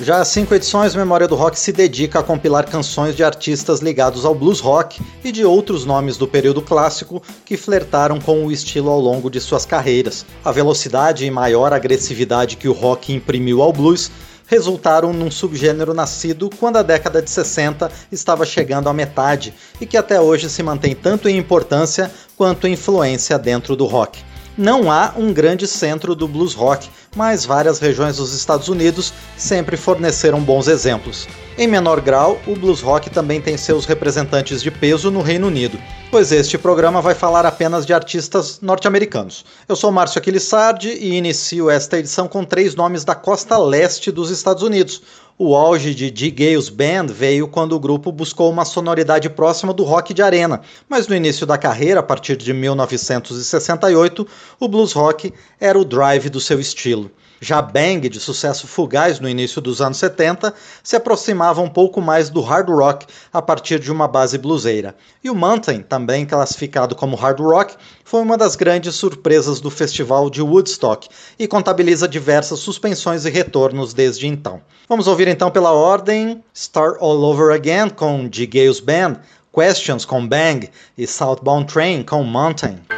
Já há cinco edições, Memória do Rock se dedica a compilar canções de artistas ligados ao blues rock e de outros nomes do período clássico que flertaram com o estilo ao longo de suas carreiras. A velocidade e maior agressividade que o rock imprimiu ao blues resultaram num subgênero nascido quando a década de 60 estava chegando à metade e que até hoje se mantém tanto em importância quanto em influência dentro do rock. Não há um grande centro do blues rock, mas várias regiões dos Estados Unidos sempre forneceram bons exemplos. Em menor grau, o blues rock também tem seus representantes de peso no Reino Unido, pois este programa vai falar apenas de artistas norte-americanos. Eu sou Márcio Aquilissardi e inicio esta edição com três nomes da costa leste dos Estados Unidos, o auge de D. Gales Band veio quando o grupo buscou uma sonoridade próxima do rock de arena, mas no início da carreira, a partir de 1968, o blues rock era o drive do seu estilo. Já Bang, de sucesso fugaz no início dos anos 70, se aproximava um pouco mais do hard rock a partir de uma base bluseira. E o Mountain, também classificado como hard rock, foi uma das grandes surpresas do festival de Woodstock e contabiliza diversas suspensões e retornos desde então. Vamos ouvir então pela ordem Start All Over Again com G. Gales Band, Questions com Bang e Southbound Train com Mountain.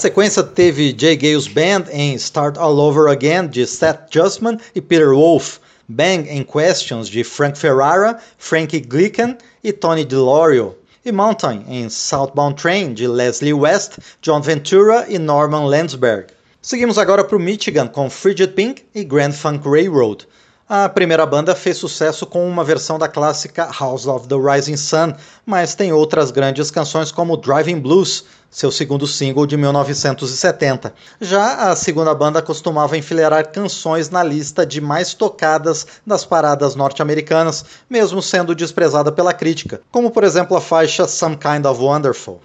Sequência teve Jay Gale's Band em Start All Over Again, de Seth Justman e Peter Wolf, Bang and Questions, de Frank Ferrara, Frankie Glicken e Tony DeLorio, e Mountain em Southbound Train, de Leslie West, John Ventura e Norman Landsberg. Seguimos agora para o Michigan com Frigid Pink e Grand Funk Railroad. A primeira banda fez sucesso com uma versão da clássica House of the Rising Sun, mas tem outras grandes canções como Driving Blues, seu segundo single de 1970. Já a segunda banda costumava enfileirar canções na lista de mais tocadas das paradas norte-americanas, mesmo sendo desprezada pela crítica, como por exemplo a faixa Some Kind of Wonderful.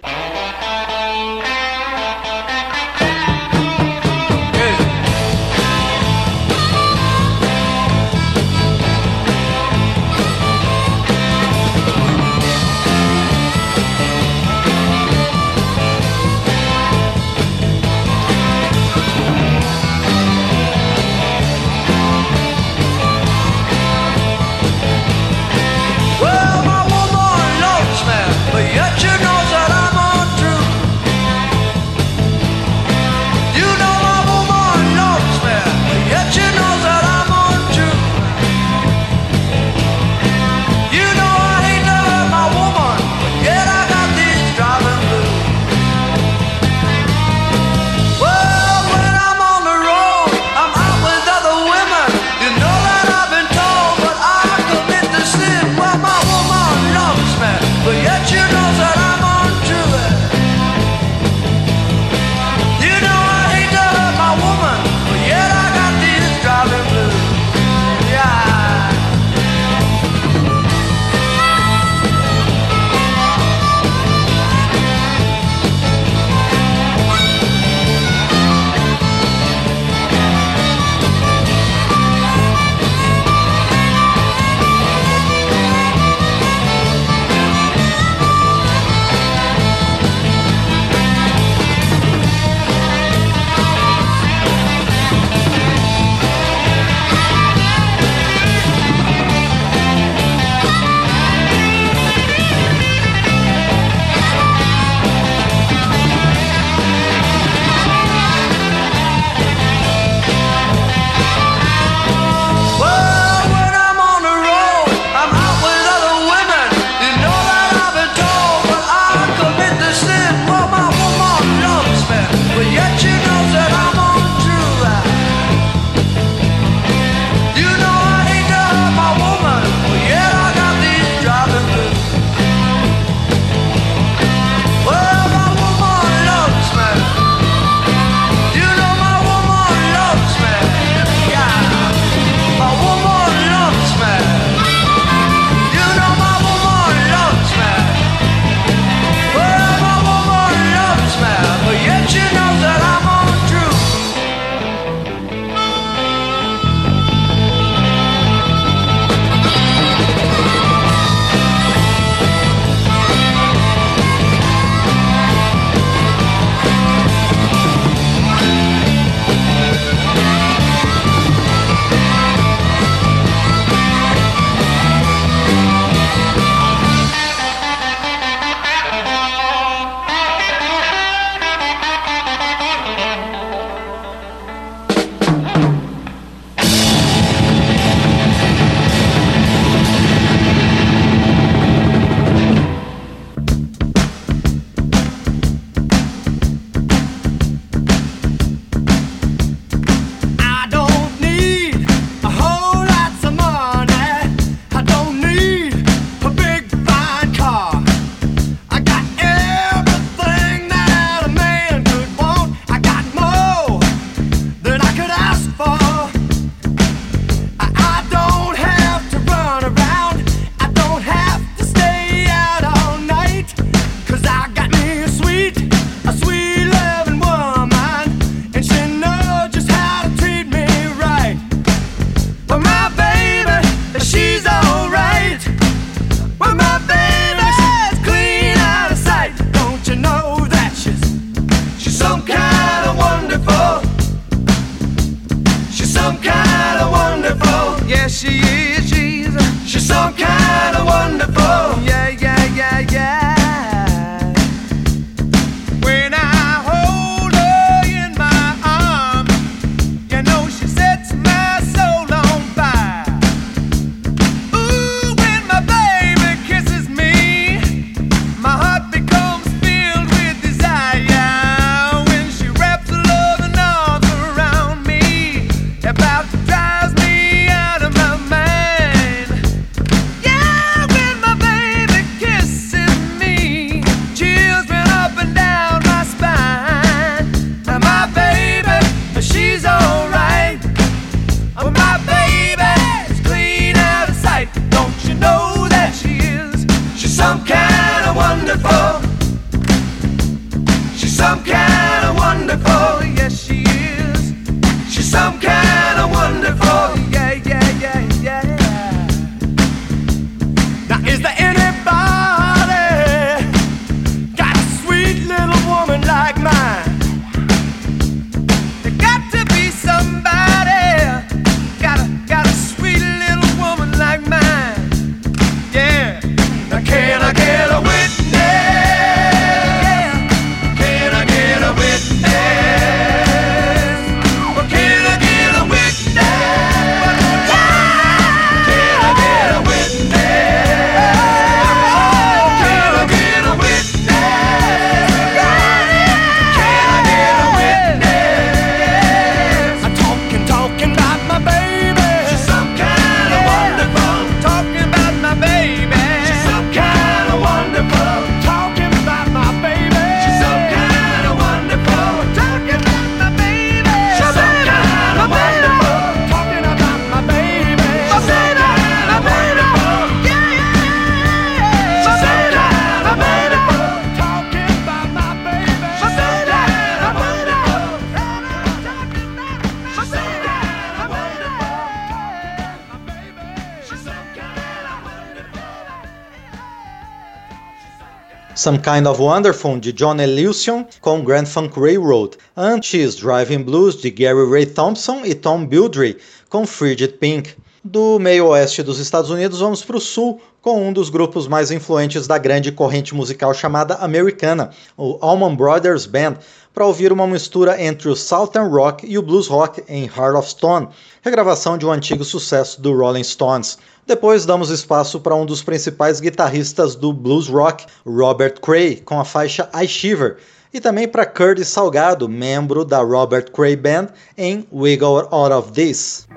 Some Kind of Wonderful de John Ellucian com Grand Funk Railroad. Antes, Driving Blues de Gary Ray Thompson e Tom Bildry com Frigid Pink. Do meio oeste dos Estados Unidos, vamos para o sul com um dos grupos mais influentes da grande corrente musical chamada americana, o Allman Brothers Band, para ouvir uma mistura entre o Southern Rock e o Blues Rock em Heart of Stone, regravação de um antigo sucesso do Rolling Stones. Depois damos espaço para um dos principais guitarristas do blues rock, Robert Cray, com a faixa I Shiver, e também para Curtis Salgado, membro da Robert Cray Band, em Wiggle Out of This.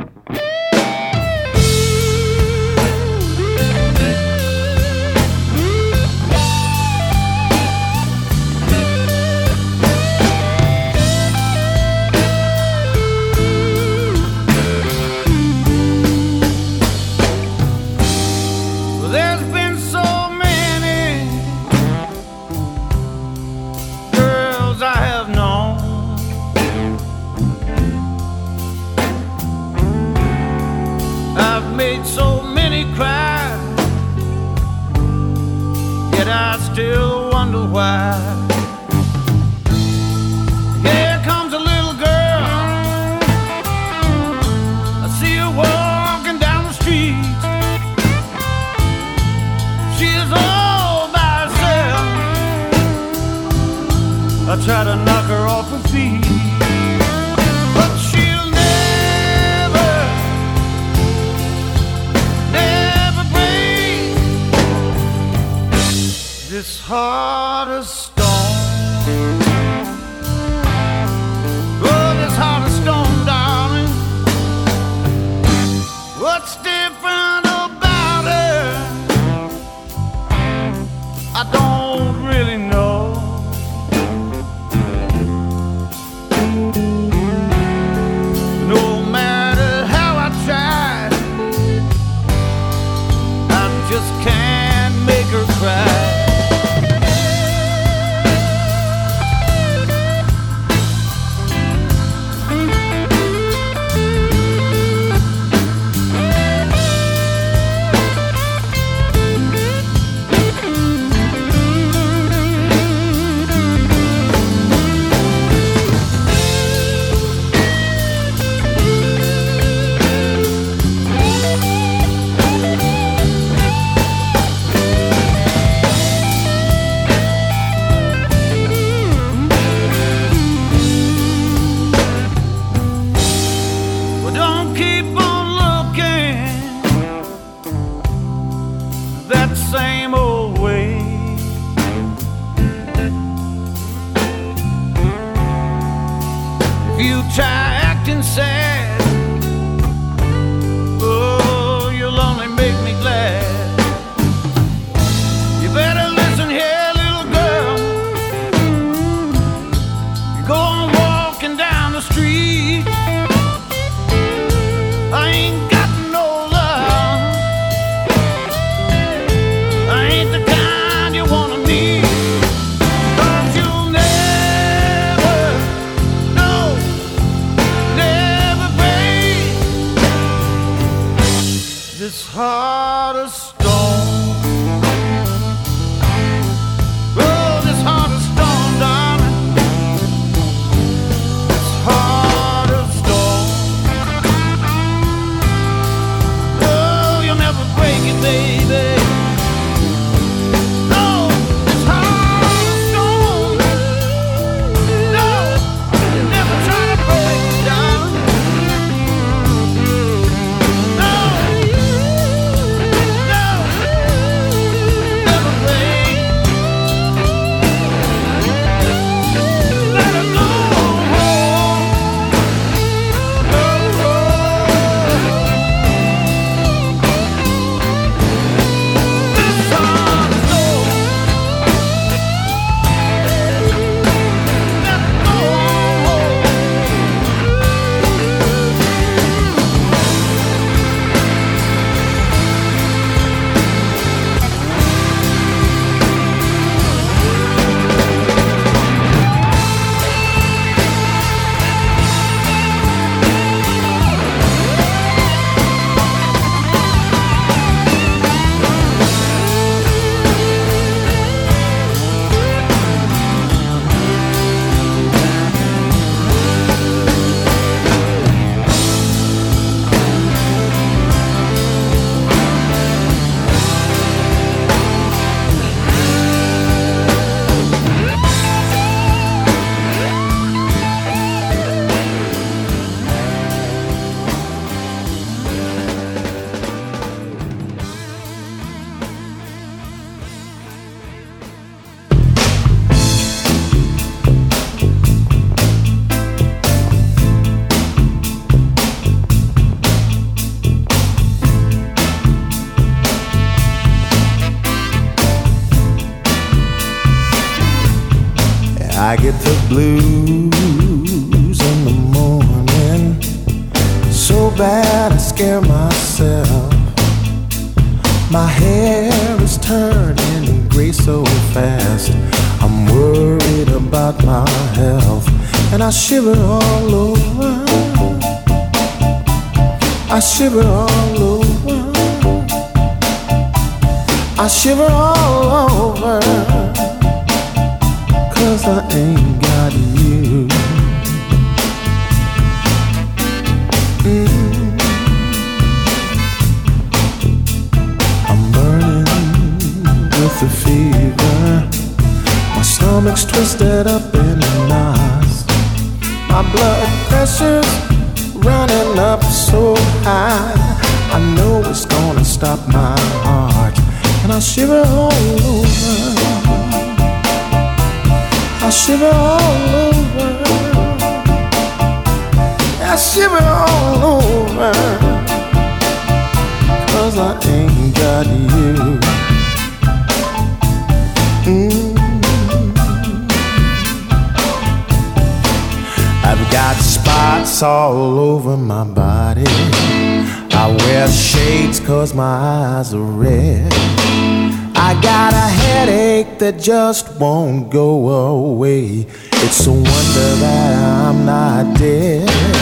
it just won't go away. It's a wonder that I'm not dead.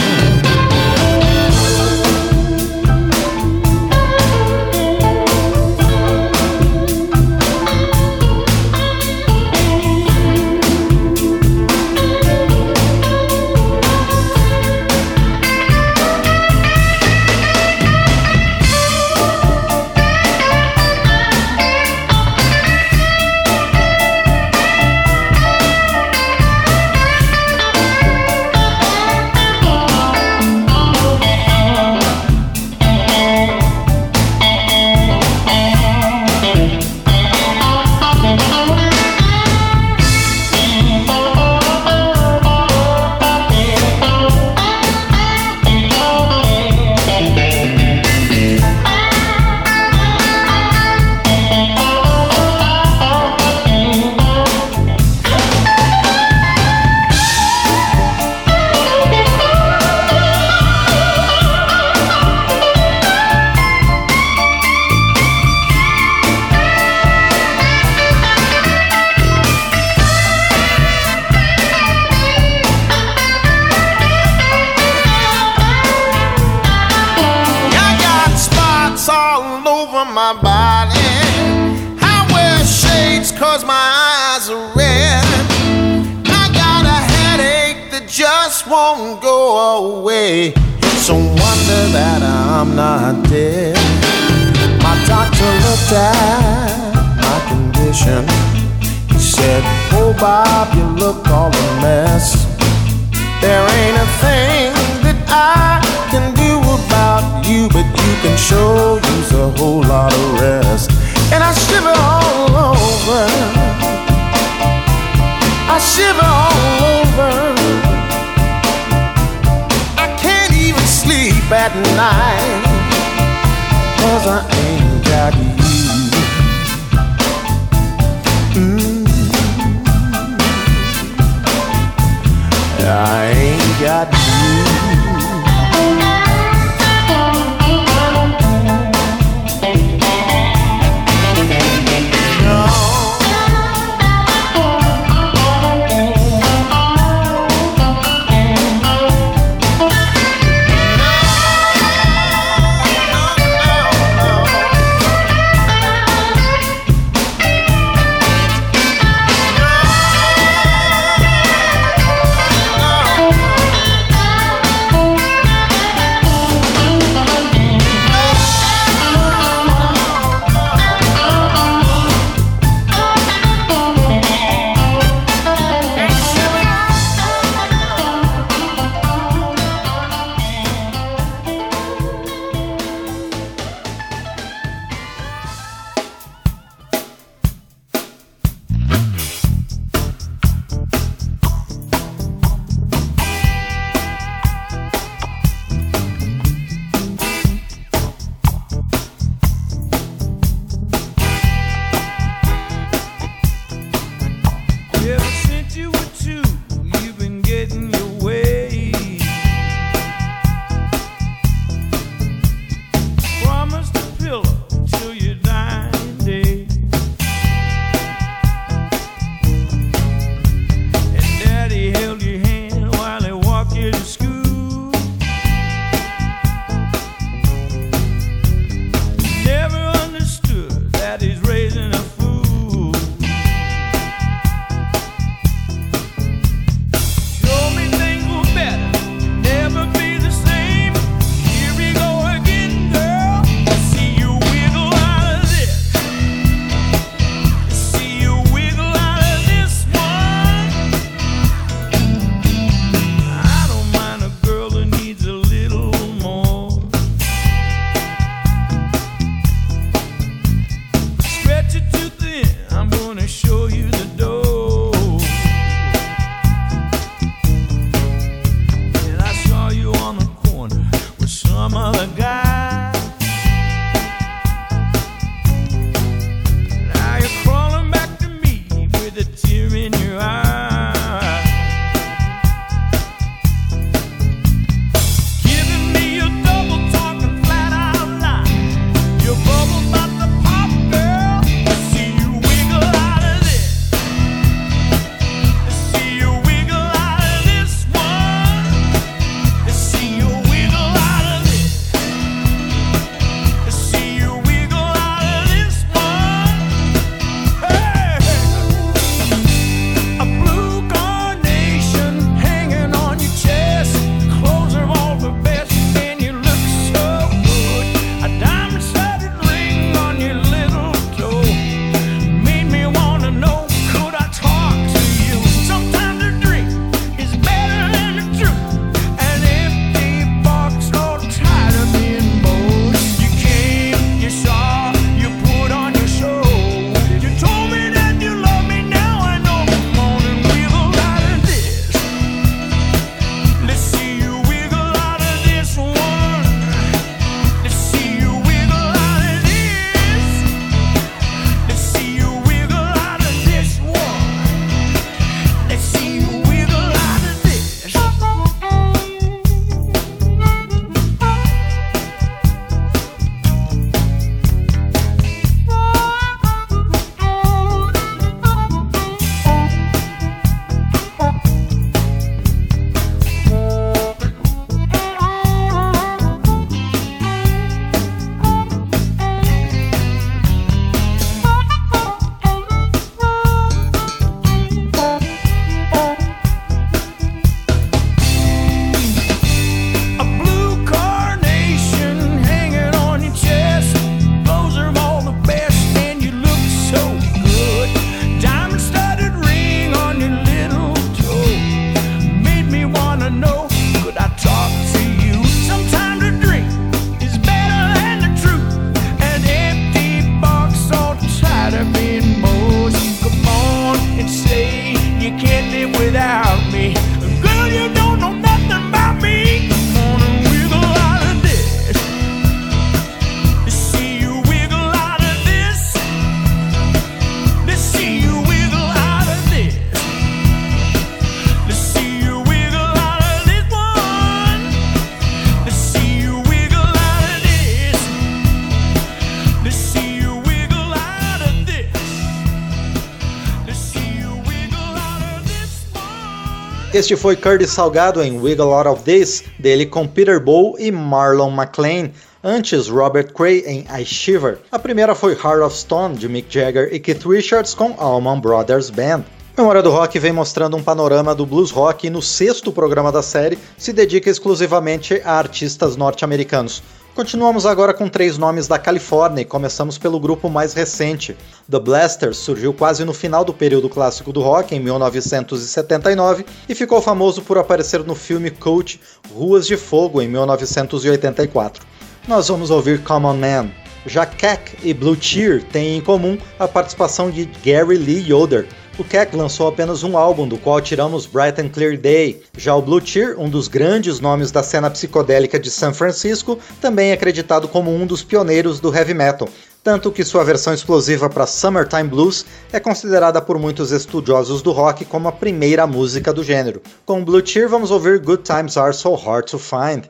Este foi Curtis Salgado em Wiggle Out of This, dele com Peter Bow e Marlon McLean. Antes, Robert Cray em I Shiver. A primeira foi Heart of Stone, de Mick Jagger e Keith Richards com Allman Brothers Band. Memória do Rock vem mostrando um panorama do blues rock e no sexto programa da série se dedica exclusivamente a artistas norte-americanos. Continuamos agora com três nomes da Califórnia e começamos pelo grupo mais recente. The Blasters surgiu quase no final do período clássico do rock, em 1979, e ficou famoso por aparecer no filme Coach Ruas de Fogo, em 1984. Nós vamos ouvir Common Man. Já Keck e Blue Cheer têm em comum a participação de Gary Lee Yoder, o Keck lançou apenas um álbum, do qual tiramos Bright and Clear Day. Já o Blue Cheer, um dos grandes nomes da cena psicodélica de São Francisco, também é acreditado como um dos pioneiros do heavy metal, tanto que sua versão explosiva para Summertime Blues é considerada por muitos estudiosos do rock como a primeira música do gênero. Com Blue Cheer vamos ouvir Good Times Are So Hard to Find.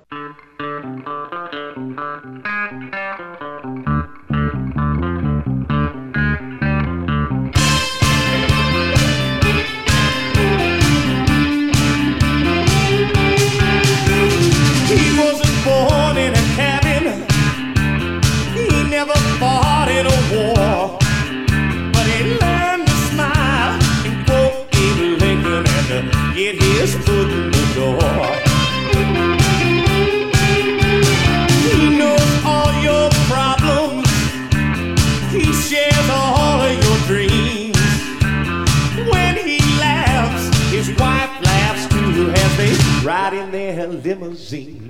Limousine.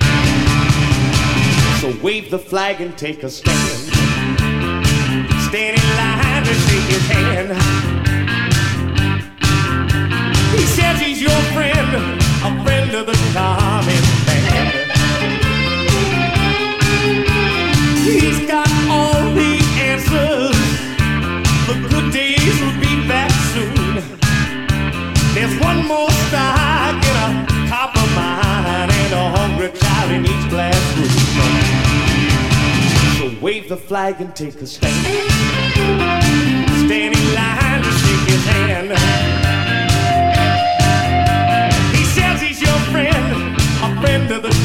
So wave the flag and take a stand. Stand in line to shake his hand. He says he's your friend, a friend of the common wave the flag and take a stand. Stand in line to shake his hand. He says he's your friend, a friend of the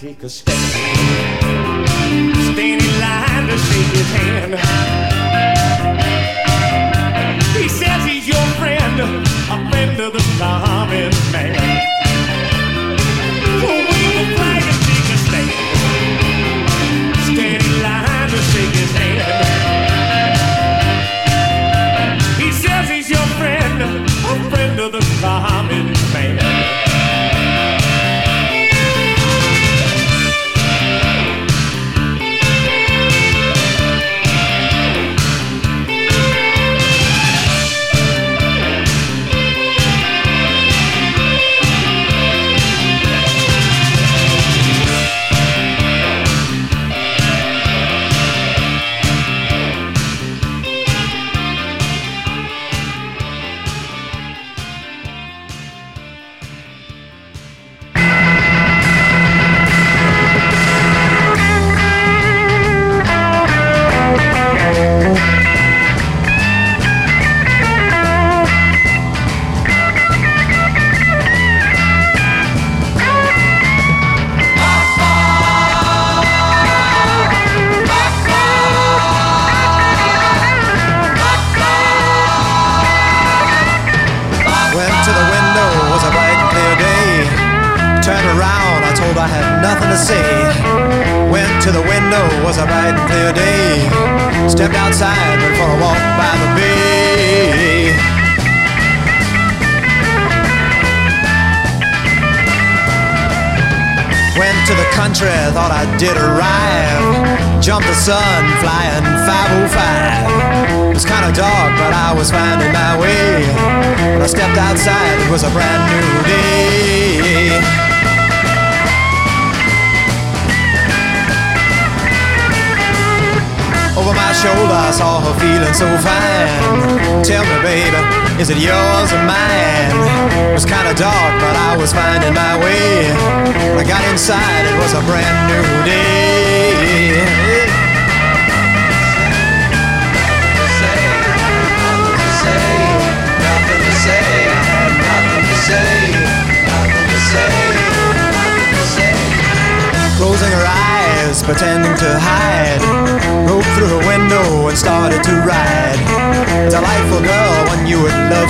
take a stand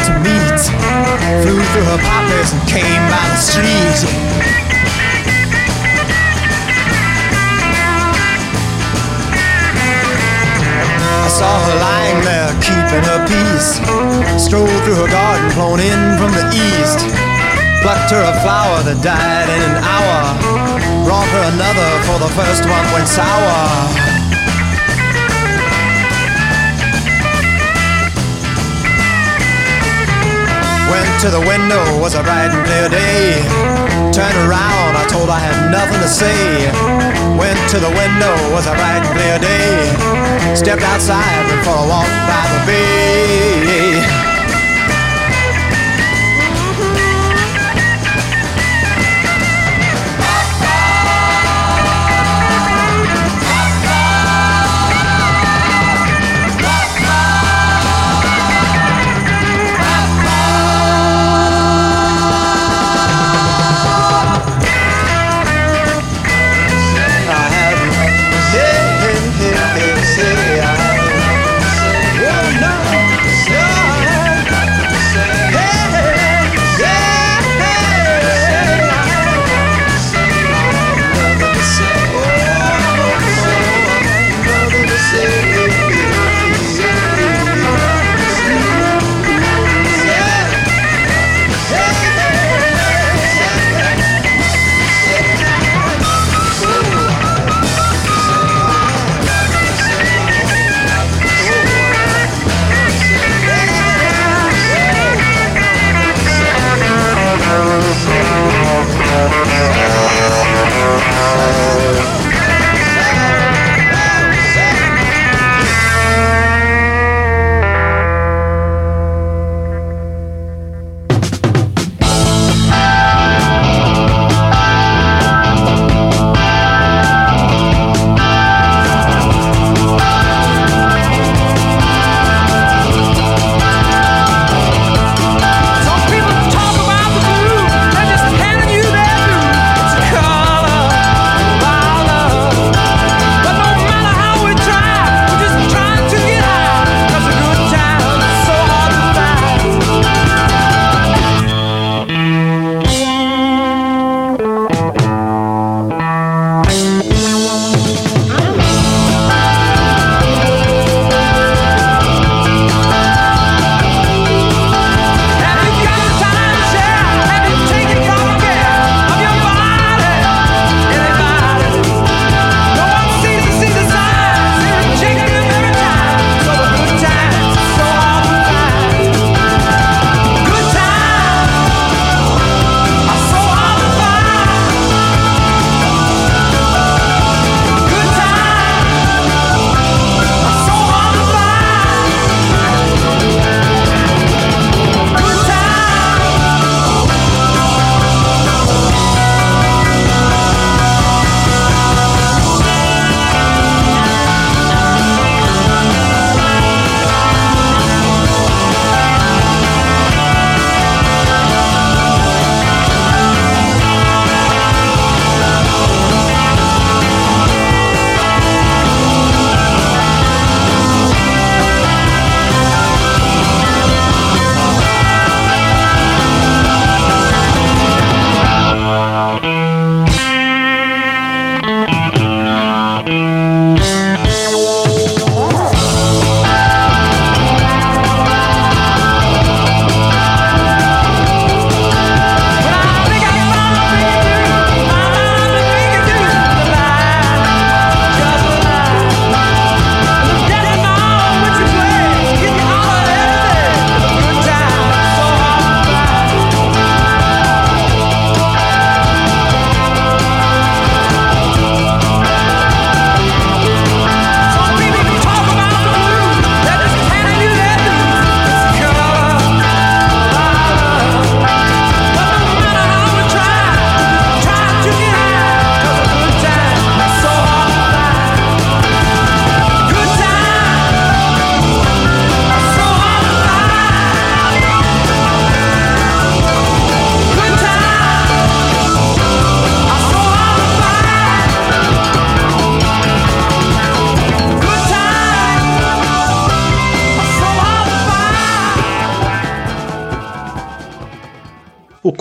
to meet. Flew through her poppies and came by the street. I saw her lying there, keeping her peace. Strolled through her garden, flown in from the east. Plucked her a flower that died in an hour. Brought her another, for the first one went sour. Went to the window, was a bright and clear day. Turned around, I told I had nothing to say. Went to the window, was a bright and clear day. Stepped outside, went for a walk by the bay.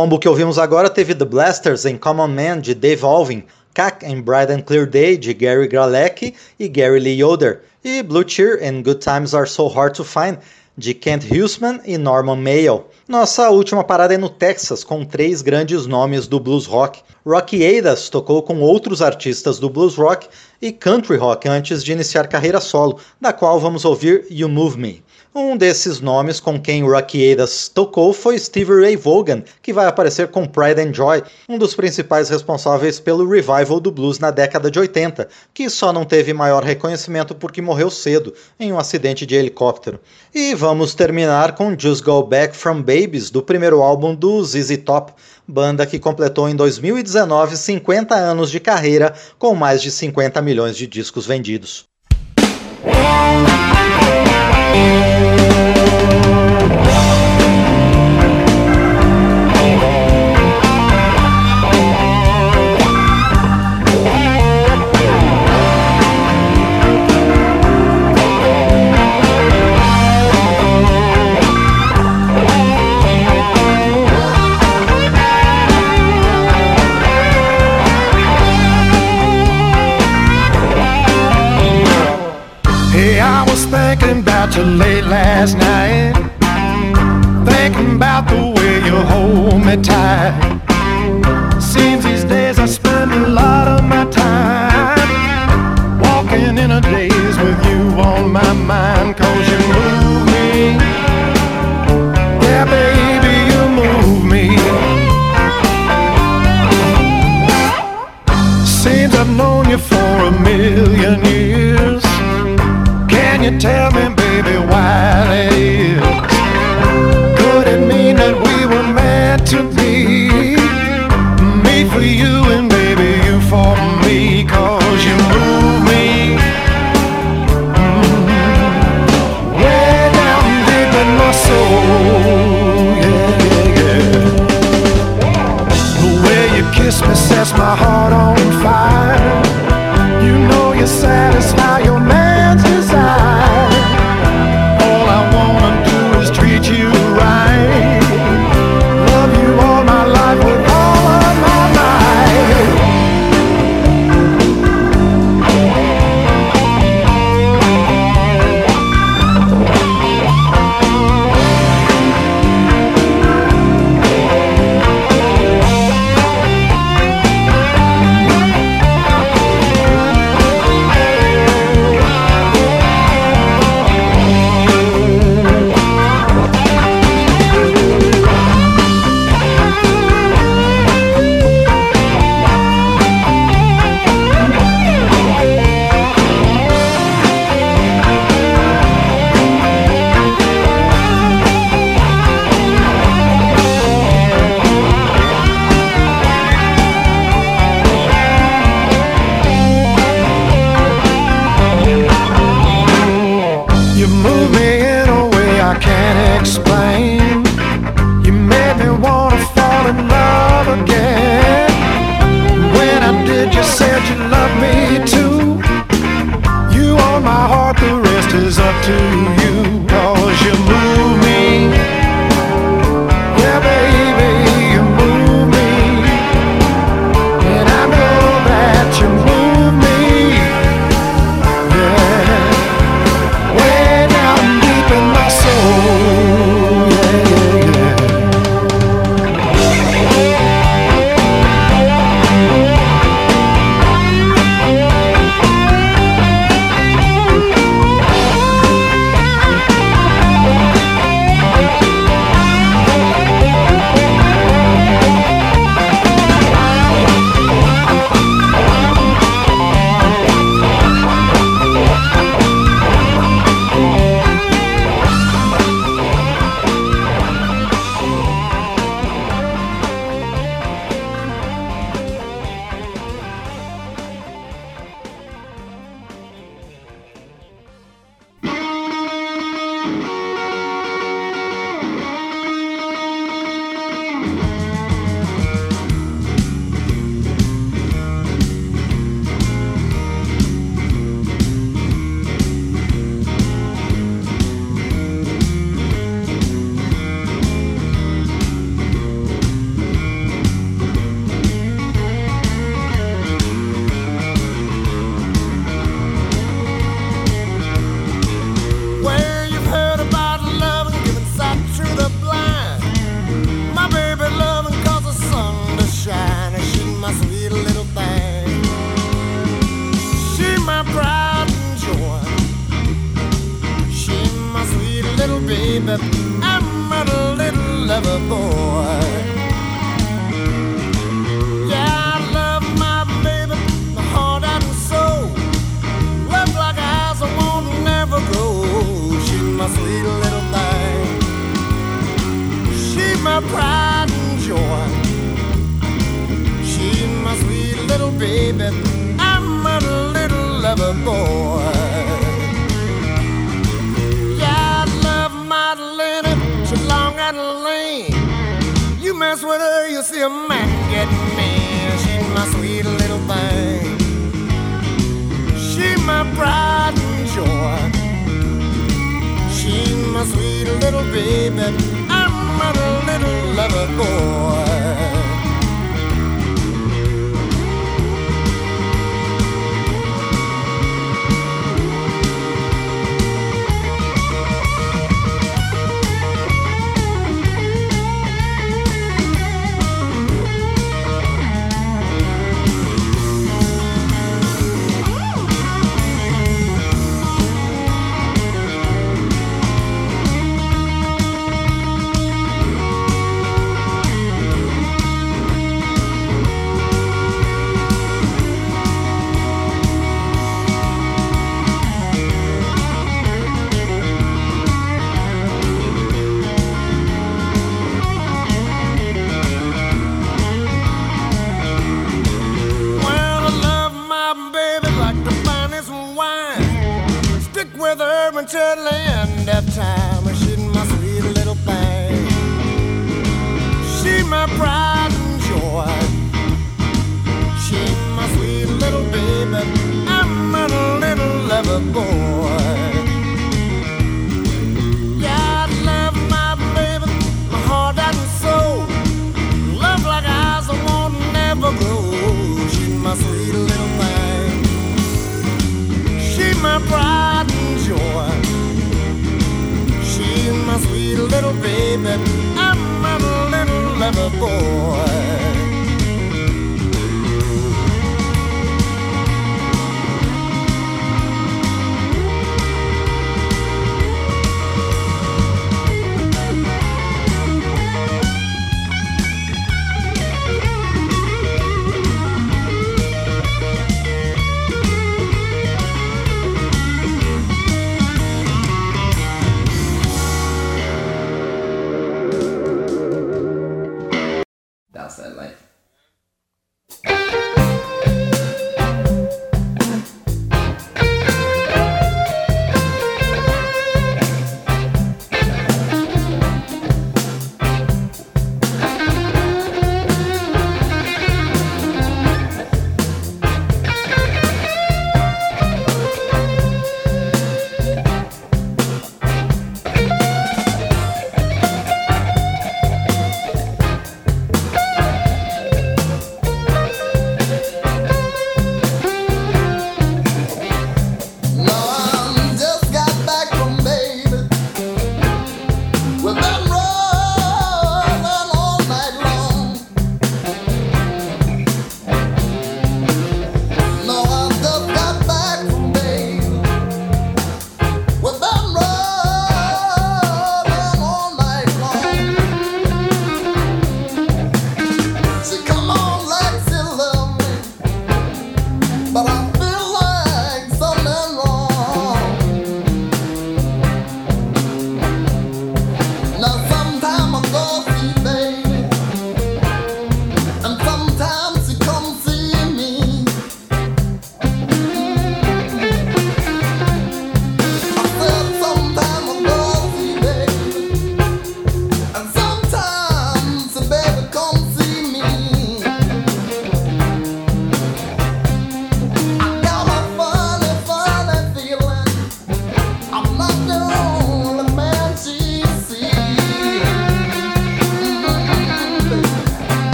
Combo que ouvimos agora teve The Blasters em Common Man de Dave Alvin, Cack em Bright and Clear Day de Gary Galecki e Gary Lee Yoder, e Blue Cheer em Good Times Are So Hard to Find de Kent Huseman e Norman Mayo. Nossa última parada é no Texas, com três grandes nomes do blues rock. Rocky Adas tocou com outros artistas do blues rock e country rock antes de iniciar carreira solo, da qual vamos ouvir You Move Me. Um desses nomes com quem Rocky Adas tocou foi Stevie Ray Vaughan, que vai aparecer com Pride and Joy, um dos principais responsáveis pelo revival do blues na década de 80, que só não teve maior reconhecimento porque morreu cedo em um acidente de helicóptero. E vamos terminar com Just Go Back From Babies, do primeiro álbum do ZZ Top, banda que completou em 2019 50 anos de carreira com mais de 50 milhões de discos vendidos. Thank you. Late last night. Thinking about the way you hold me tight. Seems these days I spend a lot of my time walking in a daze with you on my mind. Cause you move me. Yeah, baby, you move me. Seems I've known you for a million years. Can you tell me, baby, why. Could it mean that we were meant to be? Me for you and baby, you for me, cause you move me. Mm. Way down deep in my soul, yeah, yeah, yeah. The way you kiss me sets my heart on fire. my sweet little thing. She my pride and joy. She my sweet little baby. I'm a little lover boy.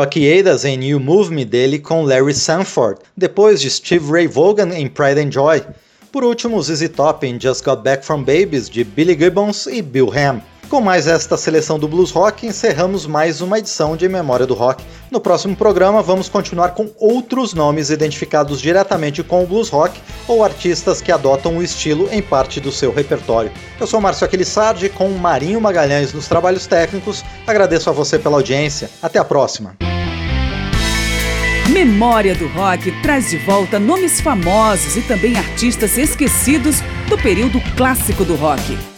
Adas em You Move Me dele com Larry Sanford, depois de Steve Ray Vaughan em Pride and Joy. Por último, ZZ Top em Just Got Back From Babies de Billy Gibbons e Bill Ham. Com mais esta seleção do blues rock, encerramos mais uma edição de Memória do Rock. No próximo programa, vamos continuar com outros nomes identificados diretamente com o blues rock ou artistas que adotam o estilo em parte do seu repertório. Eu sou Márcio Aquilissardi, com Marinho Magalhães nos trabalhos técnicos. Agradeço a você pela audiência. Até a próxima. Memória do Rock traz de volta nomes famosos e também artistas esquecidos do período clássico do rock.